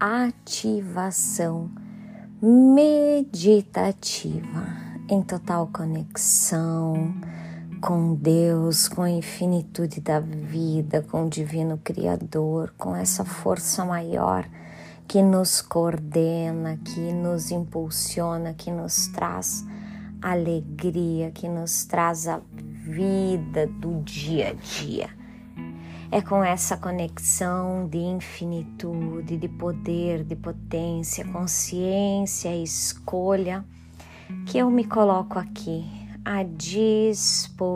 ativação meditativa em total conexão com Deus, com a infinitude da vida, com o Divino Criador, com essa força maior que nos coordena, que nos impulsiona, que nos traz alegria, que nos traz a vida do dia a dia. É com essa conexão de infinitude, de poder, de potência, consciência e escolha que eu me coloco aqui à disposição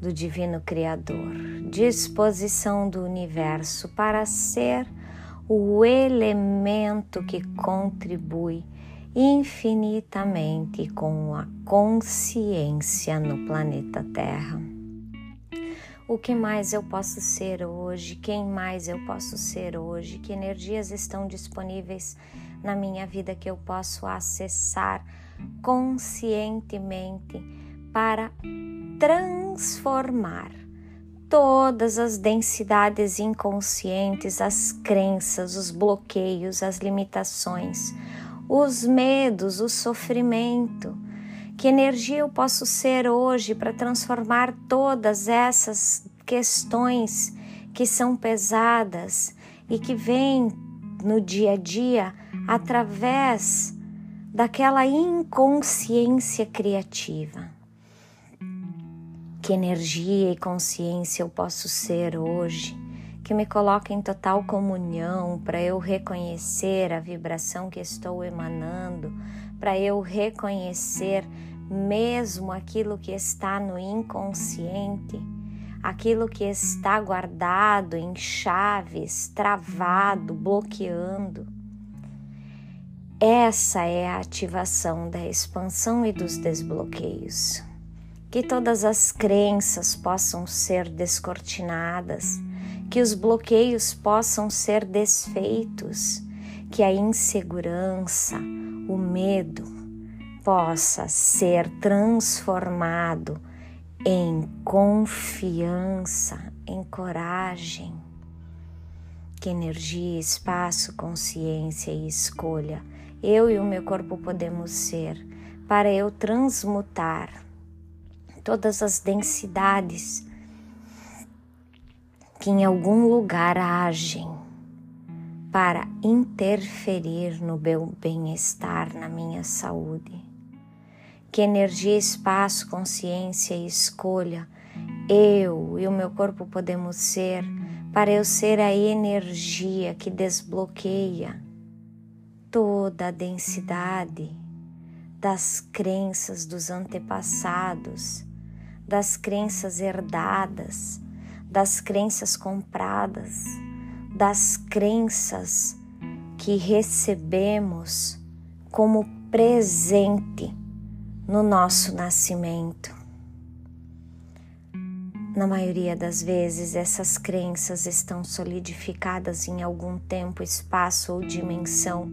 do Divino Criador, disposição do universo para ser o elemento que contribui infinitamente com a consciência no planeta Terra. O que mais eu posso ser hoje? Quem mais eu posso ser hoje? Que energias estão disponíveis na minha vida que eu posso acessar conscientemente para transformar todas as densidades inconscientes, as crenças, os bloqueios, as limitações, os medos, o sofrimento. Que energia eu posso ser hoje para transformar todas essas questões que são pesadas e que vêm no dia a dia através daquela inconsciência criativa. Que energia e consciência eu posso ser hoje que me coloca em total comunhão para eu reconhecer a vibração que estou emanando, para eu reconhecer mesmo aquilo que está no inconsciente, aquilo que está guardado em chaves, travado, bloqueando essa é a ativação da expansão e dos desbloqueios. Que todas as crenças possam ser descortinadas, que os bloqueios possam ser desfeitos, que a insegurança, o medo possa ser transformado em confiança, em coragem. Que energia, espaço, consciência e escolha eu e o meu corpo podemos ser, para eu transmutar todas as densidades que em algum lugar agem para interferir no meu bem-estar, na minha saúde. Que energia, espaço, consciência e escolha eu e o meu corpo podemos ser para eu ser a energia que desbloqueia toda a densidade das crenças dos antepassados, das crenças herdadas, das crenças compradas, das crenças que recebemos como presente no nosso nascimento. Na maioria das vezes, essas crenças estão solidificadas em algum tempo, espaço ou dimensão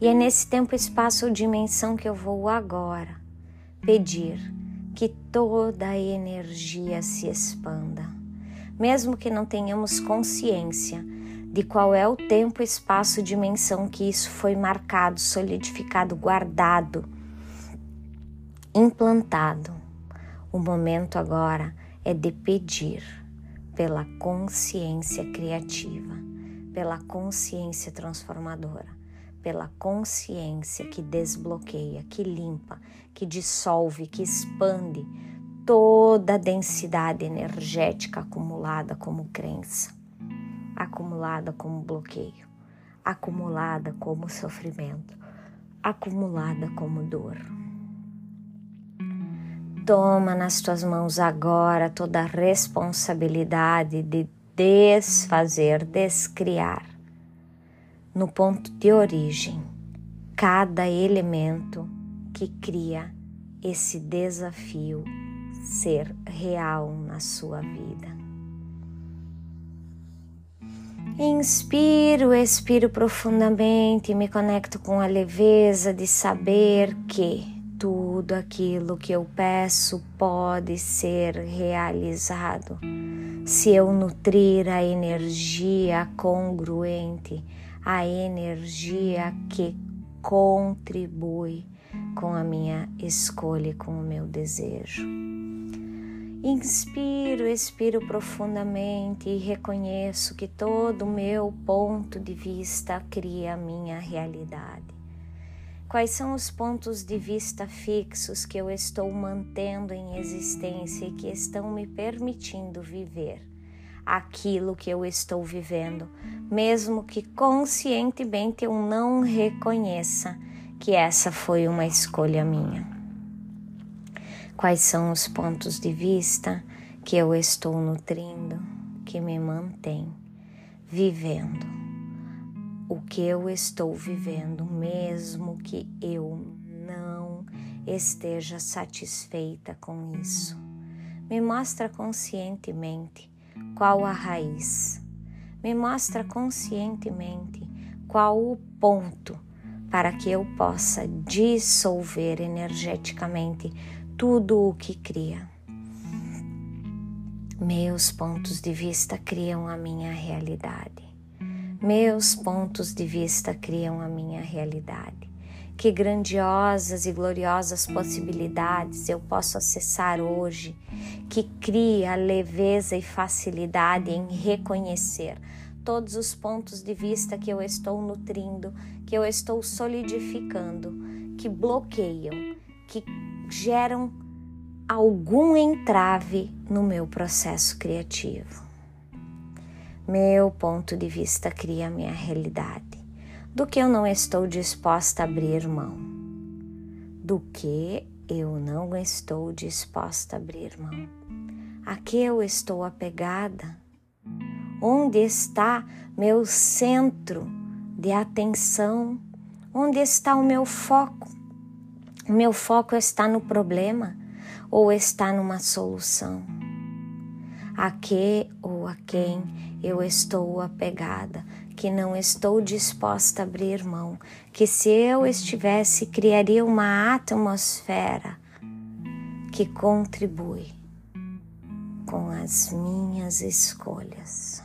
e é nesse tempo, espaço ou dimensão que eu vou agora pedir que toda a energia se expanda. Mesmo que não tenhamos consciência de qual é o tempo, espaço, dimensão que isso foi marcado, solidificado, guardado, implantado. O momento agora é de pedir pela consciência criativa, pela consciência transformadora pela consciência que desbloqueia, que limpa, que dissolve, que expande toda a densidade energética acumulada como crença, acumulada como bloqueio, acumulada como sofrimento, acumulada como dor. Toma nas tuas mãos agora toda a responsabilidade de desfazer, descriar no ponto de origem, cada elemento que cria esse desafio ser real na sua vida. Inspiro, expiro profundamente e me conecto com a leveza de saber que tudo aquilo que eu peço pode ser realizado se eu nutrir a energia congruente, a energia que contribui com a minha escolha e com o meu desejo. Inspiro, expiro profundamente e reconheço que todo o meu ponto de vista cria a minha realidade. Quais são os pontos de vista fixos que eu estou mantendo em existência e que estão me permitindo viver aquilo que eu estou vivendo, mesmo que conscientemente eu não reconheça que essa foi uma escolha minha? Quais são os pontos de vista que eu estou nutrindo que me mantém vivendo? o que eu estou vivendo, mesmo que eu não esteja satisfeita com isso. Me mostra conscientemente qual a raiz. Me mostra conscientemente qual o ponto para que eu possa dissolver energeticamente tudo o que cria. Meus pontos de vista criam a minha realidade. Meus pontos de vista criam a minha realidade. Que grandiosas e gloriosas possibilidades eu posso acessar hoje, que cria leveza e facilidade em reconhecer todos os pontos de vista que eu estou nutrindo, que eu estou solidificando, que bloqueiam, que geram algum entrave no meu processo criativo. Meu ponto de vista cria minha realidade. Do que eu não estou disposta a abrir mão. Do que eu não estou disposta a abrir mão. A que eu estou apegada? Onde está meu centro de atenção? Onde está o meu foco? Meu foco está no problema ou está numa solução? A que ou a quem eu estou apegada, que não estou disposta a abrir mão, que se eu estivesse, criaria uma atmosfera que contribui com as minhas escolhas.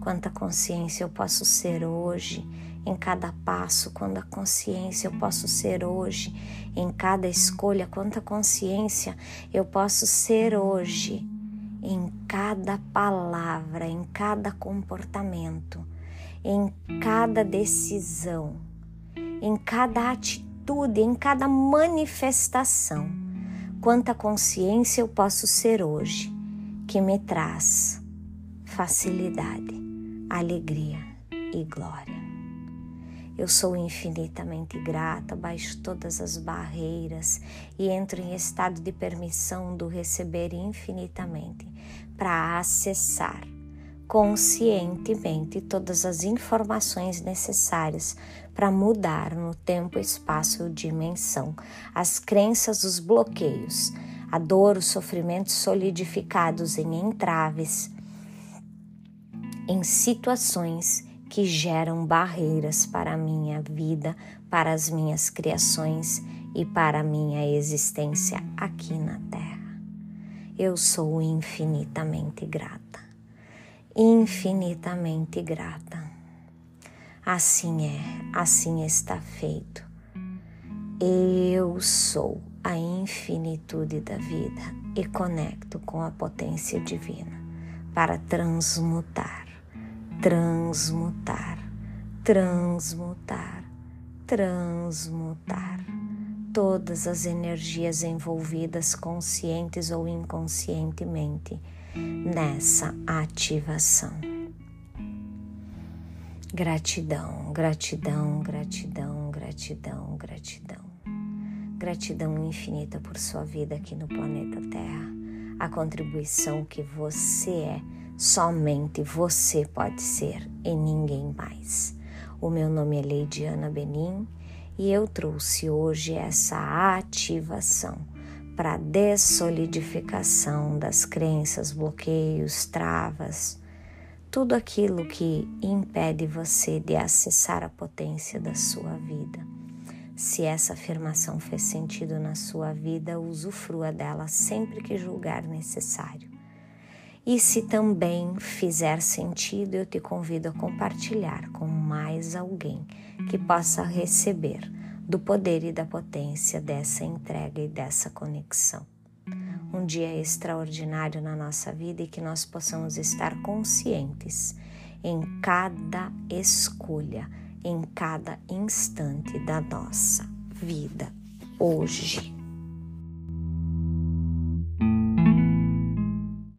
Quanta consciência eu posso ser hoje em cada passo, quanta consciência eu posso ser hoje em cada escolha, quanta consciência eu posso ser hoje em cada palavra, em cada comportamento, em cada decisão, em cada atitude, em cada manifestação. Quanta consciência eu posso ser hoje que me traz facilidade, alegria e glória. Eu sou infinitamente grata, baixo todas as barreiras e entro em estado de permissão do receber infinitamente para acessar conscientemente todas as informações necessárias para mudar no tempo, espaço e dimensão as crenças, os bloqueios, a dor, os sofrimentos solidificados em entraves, em situações que geram barreiras para a minha vida, para as minhas criações e para a minha existência aqui na Terra. Eu sou infinitamente grata, infinitamente grata. Assim é, assim está feito. Eu sou a infinitude da vida e conecto com a potência divina para transmutar transmutar, transmutar, transmutar todas as energias envolvidas conscientes ou inconscientemente nessa ativação. Gratidão, gratidão, gratidão, gratidão, gratidão. Gratidão infinita por sua vida aqui no planeta Terra, a contribuição que você é Somente você pode ser e ninguém mais. O meu nome é Leidiana Benim e eu trouxe hoje essa ativação para dessolidificação das crenças, bloqueios, travas, tudo aquilo que impede você de acessar a potência da sua vida. Se essa afirmação fez sentido na sua vida, usufrua dela sempre que julgar necessário E se também fizer sentido, eu te convido a compartilhar com mais alguém que possa receber do poder e da potência dessa entrega e dessa conexão. Um dia extraordinário na nossa vida e que nós possamos estar conscientes em cada escolha, em cada instante da nossa vida hoje.